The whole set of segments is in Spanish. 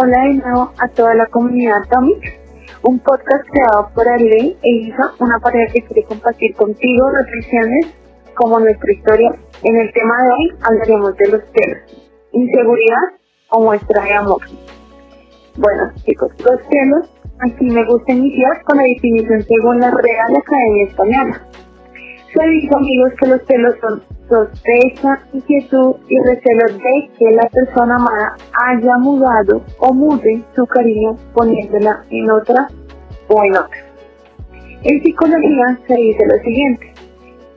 Hola de nuevo a toda la comunidad Atomic, un podcast creado por Ale e Isa, una pareja que quiere compartir contigo reflexiones como nuestra historia. En el tema de hoy hablaremos de los celos, inseguridad o muestra de amor. Bueno chicos, los celos, aquí me gusta iniciar con la definición según la Real Academia Española. Se dijo amigos que los celos son sospecha, inquietud y recelo de que la persona amada haya mudado o mude su cariño poniéndola en otra o en otra. En psicología se dice lo siguiente,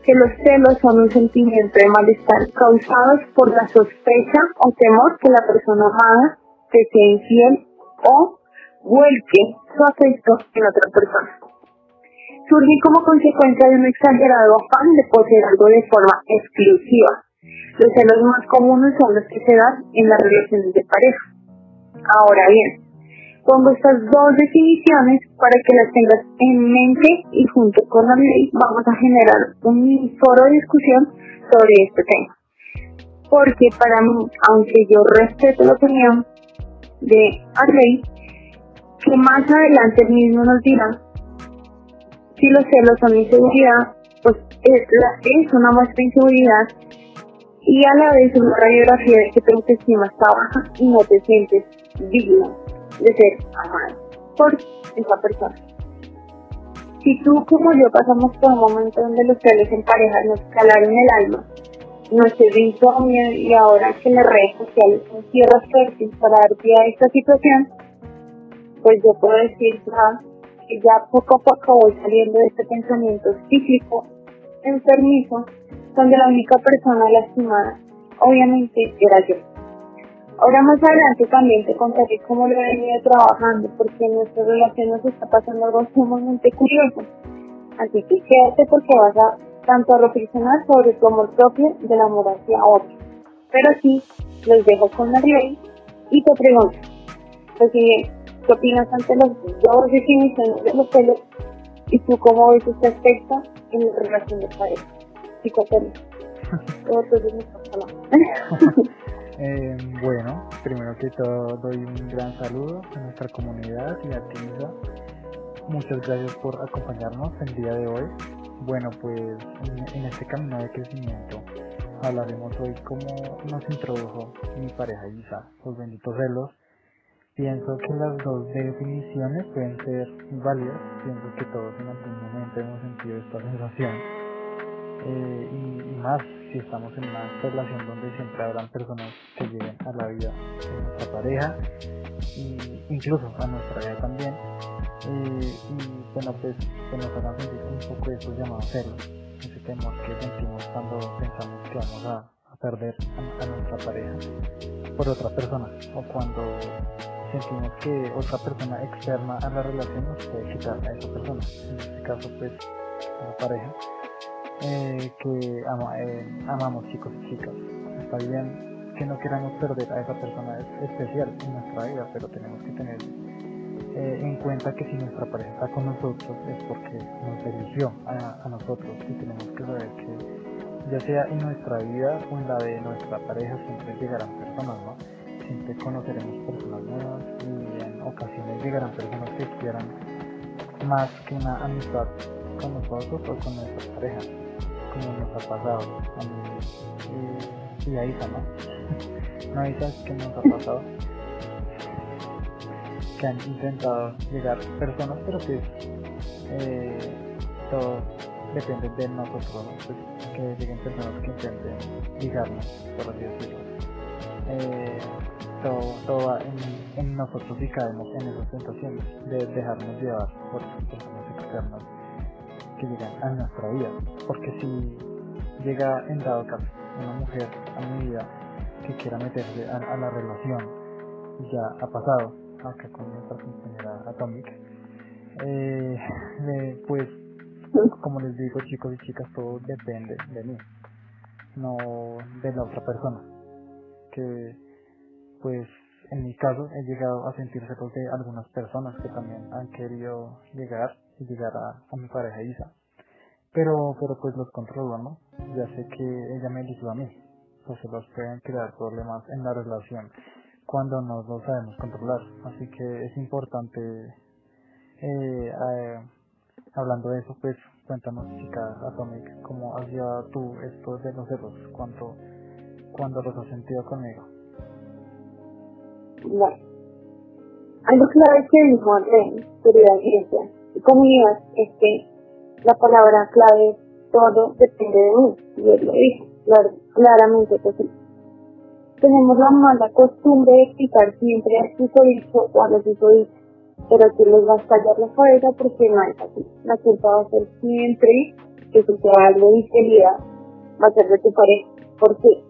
que los celos son un sentimiento de malestar causados por la sospecha o temor que la persona amada te sea infiel o vuelque su afecto en otra persona surgen como consecuencia de un exagerado afán de poseer algo de forma exclusiva. Los celos más comunes son los que se dan en las relaciones de pareja. Ahora bien, pongo estas dos definiciones para que las tengas en mente y junto con la ley vamos a generar un foro de discusión sobre este tema. Porque para mí, aunque yo respeto la opinión de Arley, que más adelante el mismo nos dirá si los celos son inseguridad, pues es, es una muestra de inseguridad y a la vez una radiografía de que tu autoestima está baja y no te sientes digno de ser amado por esa persona. Si tú como yo pasamos por un momento donde los celos en pareja nos calaron el alma, no nuestro insomnio y ahora que las redes sociales son tierras fértiles para dar pie a esta situación, pues yo puedo decir ya ya poco a poco voy saliendo de este pensamiento cíclico, enfermizo, donde la única persona lastimada, obviamente, era yo. Ahora más adelante también te contaré cómo lo he venido trabajando, porque en nuestra relación nos está pasando algo sumamente curioso. Así que quédate porque vas a tanto a reflexionar sobre tu amor propio del amor hacia otro. Pero sí, los dejo con Mariel y te pregunto, pues si ¿Qué opinas ante las dos definiciones de los celos? ¿Y tú cómo ves este aspecto en la relación de pareja? eh, bueno, primero que todo doy un gran saludo a nuestra comunidad y a ti, Muchas gracias por acompañarnos el día de hoy. Bueno, pues en, en este camino de crecimiento hablaremos hoy cómo nos introdujo mi pareja Isa, los benditos celos, Pienso que las dos definiciones pueden ser válidas, pienso que todos en algún momento hemos sentido esta sensación. Eh, y, más si estamos en una relación donde siempre habrán personas que lleguen a la vida de nuestra pareja e incluso a nuestra vida también. Eh, y bueno, pues se nos van sentir un poco de estos llamados celos, ese temor que sentimos cuando pensamos que vamos a, perder a, a nuestra pareja por otra persona o cuando sentimos que otra persona externa a la relación nos puede quitar a esa persona, en este caso pues la pareja, eh, que eh, amamos chicos y chicas. Está bien que no queramos perder a esa persona especial en nuestra vida, pero tenemos que tener eh, en cuenta que si nuestra pareja está con nosotros es porque nos eligió a, a nosotros y tenemos que saber que ya sea en nuestra vida o en la de nuestra pareja siempre llegarán personas, ¿no? Conoceremos personas nuevas y en ocasiones llegarán personas que quieran más que una amistad con nosotros o con nuestra pareja, como nos ha pasado a mí y, a Isa, ¿no? no Isa, que nos ha pasado? Que han intentado llegar personas, pero que eh, todo depende de nosotros, pues, que lleguen personas que intenten ligarnos, por así decirlo. Eh, todo, en, nosotros y caemos en esas tentaciones de dejarnos llevar por personas externas que llegan a nuestra vida. Porque si llega en dado caso una mujer a mi vida que quiera meterse a, la relación, y ya ha pasado acá con nuestra compañera Atomic, eh, pues como les digo chicos y chicas, todo depende de mí, no de la otra persona. Que pues en mi caso he llegado a sentir celos de algunas personas que también han querido llegar y llegar a, mi pareja Isa. Pero, pero pues los controlo, ¿no? Ya sé que ella me eligió a mí. Pues los pueden crear problemas en la relación cuando no lo sabemos controlar. Así que es importante, eh, eh, hablando de eso, pues cuéntanos, chica Atomic, cómo has llevado tú esto de los celos, cuando, cuando los has sentido conmigo. Algo clave que dijo Andrés, querida audiencia y comunidad, es que la palabra clave todo depende de mí, y él lo dijo, claro, claramente que sí tenemos la mala costumbre de explicar siempre al susodicho o a los susodichos, pero tú les vas a estallar la cabeza porque no es así. La culpa va a ser siempre que suceda algo de infidelidad, va a ser de tu pareja. ¿Por qué?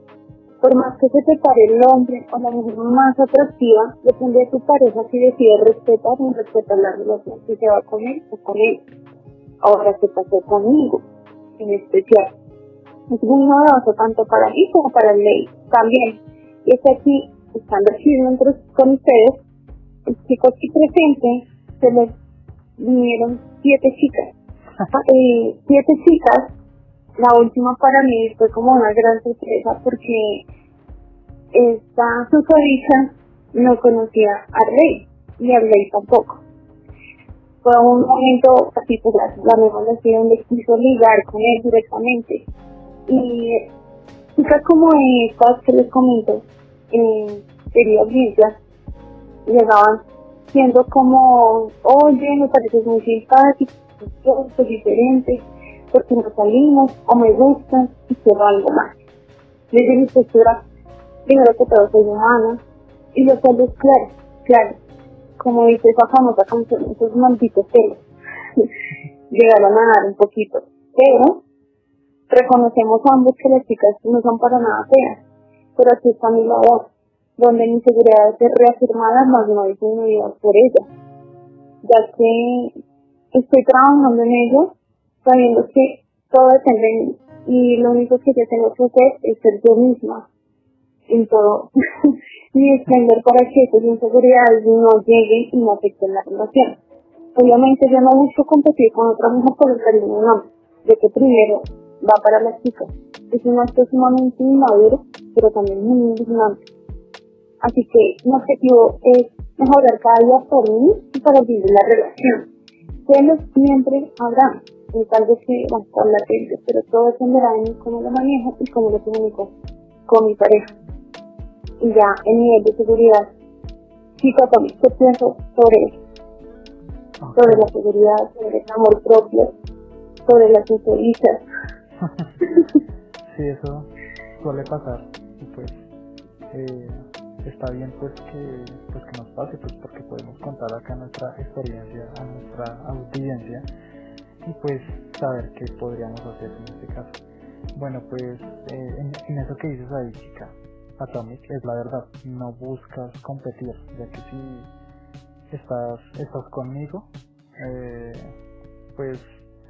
Por más que se te pare el hombre o la mujer más atractiva, depende de tu pareja si decide respetar o no respetar la relación, si se va con él o con él. Ahora, ¿qué pasó conmigo? En especial. Es muy novedoso tanto para mí como para el ley. También y es aquí, estando aquí con ustedes, el chico aquí presente, se les vinieron siete chicas. Eh, siete chicas, la última para mí fue como una gran sorpresa porque esta susodicha no conocía a Rey, ni a Rey tampoco. Fue un momento particular, la misma le donde quiso ligar con él directamente. Y chicas como estas que les comento, eh, querida audiencia, llegaban siendo como, oye, me pareces muy simpático, soy diferente, porque nos salimos, o me gustan, y quiero algo más. Desde mi postura, primero que todo soy humana, y los celos, claro, claro, como dice esa famosa canción, esos malditos celos, llegaron a dar un poquito, pero reconocemos ambos que las chicas no son para nada feas, pero aquí está mi labor, donde mi seguridad es reafirmada, más no disminuida por ella, ya que estoy trabajando en ello, sabiendo que todo depende de mí, y lo único que yo tengo que hacer es ser yo misma, en todo, y extender para que esas inseguridades no lleguen y no afecten la relación. Obviamente yo no busco competir con otra mujer por el cariño de un hombre, de que primero va para las chicas. Es un acto sumamente inmaduro, pero también muy indignante. Así que mi objetivo es mejorar cada día por mí y para vivir la relación. Celos siempre habrá, es algo que va a estar latente, pero todo dependerá de mí cómo lo manejo y cómo lo comunico con mi pareja. Y ya en nivel de seguridad, chico, ¿qué pienso sobre eso? Sobre la seguridad, sobre el amor propio, sobre las inseguridades sí, eso suele pasar. Y pues eh, está bien pues que, pues que nos pase, pues porque podemos contar acá nuestra experiencia a nuestra audiencia y pues saber qué podríamos hacer en este caso. Bueno, pues eh, en, eso que dices ahí, chica, Atomic, es la verdad, no buscas competir, ya que si estás, estás conmigo, eh, pues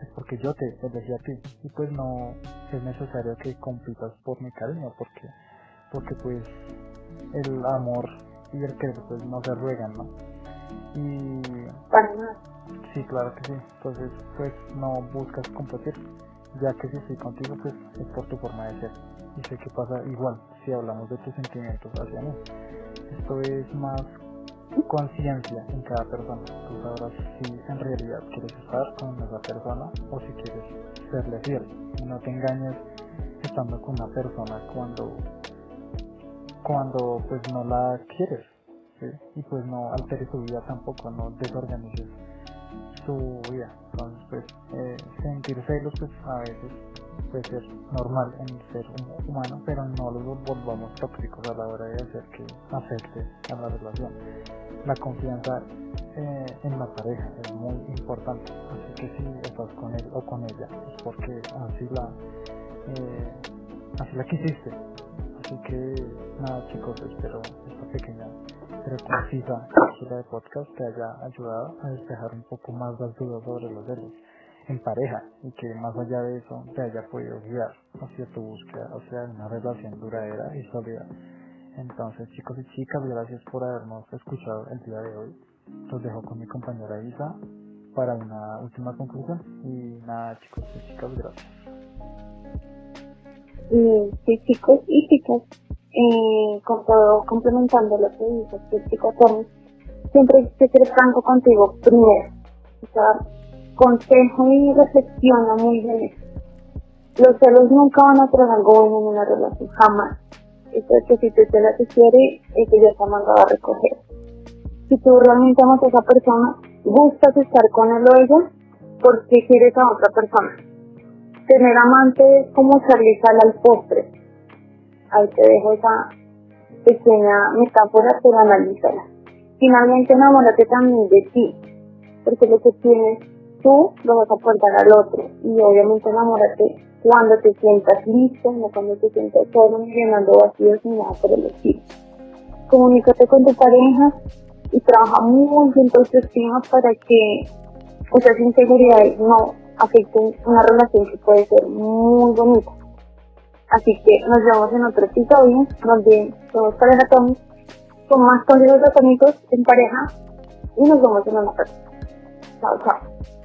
es porque yo te elegí a ti y pues no es necesario que compitas por mi cariño porque porque pues el amor y el querer pues no se ruegan no y sí claro que sí entonces pues no buscas competir ya que si estoy contigo pues es por tu forma de ser y sé que pasa igual si hablamos de tus sentimientos hacia mí esto es más conciencia en cada persona. Tú sabrás si en realidad quieres estar con esa persona o si quieres serle fiel. Y no te engañes estando con una persona cuando cuando pues no la quieres. Y pues no alteres su vida tampoco, no desorganices su vida. Entonces pues eh, sentir celos pues a veces puede ser normal en el ser humano, pero no los volvamos tóxicos a la hora de hacer que afecte a la relación. La confianza eh, en la pareja es muy importante, así que si estás con él o con ella es porque así la, eh, así la quisiste. Así que nada chicos, espero esta pequeña pero concisa cápsula de podcast te haya ayudado a despejar un poco más las dudas sobre los celos en pareja y que más allá de eso te haya podido guiar hacia tu búsqueda, o sea, una relación duradera y sólida. Entonces, chicos y chicas, gracias por habernos escuchado el día de hoy. Los dejo con mi compañera Isa para una última conclusión. Y nada, chicos y chicas, gracias. Sí, chicos y chicas, eh, con todo complementando lo que dice este chico siempre hay que ser franco contigo primero. O sea, consejo y reflexiona muy bien Los celos nunca van a traer algo bueno en una relación, jamás. Eso es que si cela te quiere, eso ya está mandado a recoger. Si tú realmente amas a esa persona, gustas estar con él o ella, porque quieres a otra persona. Tener amante es como echarle sal al postre. Ahí te dejo esa pequeña metáfora, pero analízala. Finalmente enamórate también de ti, porque lo que tienes tú lo vas a aportar al otro. Y obviamente enamórate cuando te sientas listo, no cuando te sientas solo, ni llenando vacíos ni nada por el estilo. Comunícate con tu pareja y trabaja muy bien tu autoestima para que esas inseguridades no afecten una relación que puede ser muy bonita. Así que nos vemos en otro episodio donde somos pareja Tommy con más consejos atómicos en pareja y nos vemos en una próxima. Chao, chao.